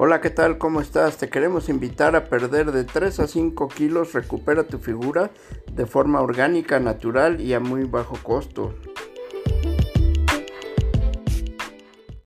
Hola, ¿qué tal? ¿Cómo estás? Te queremos invitar a perder de 3 a 5 kilos, recupera tu figura de forma orgánica, natural y a muy bajo costo.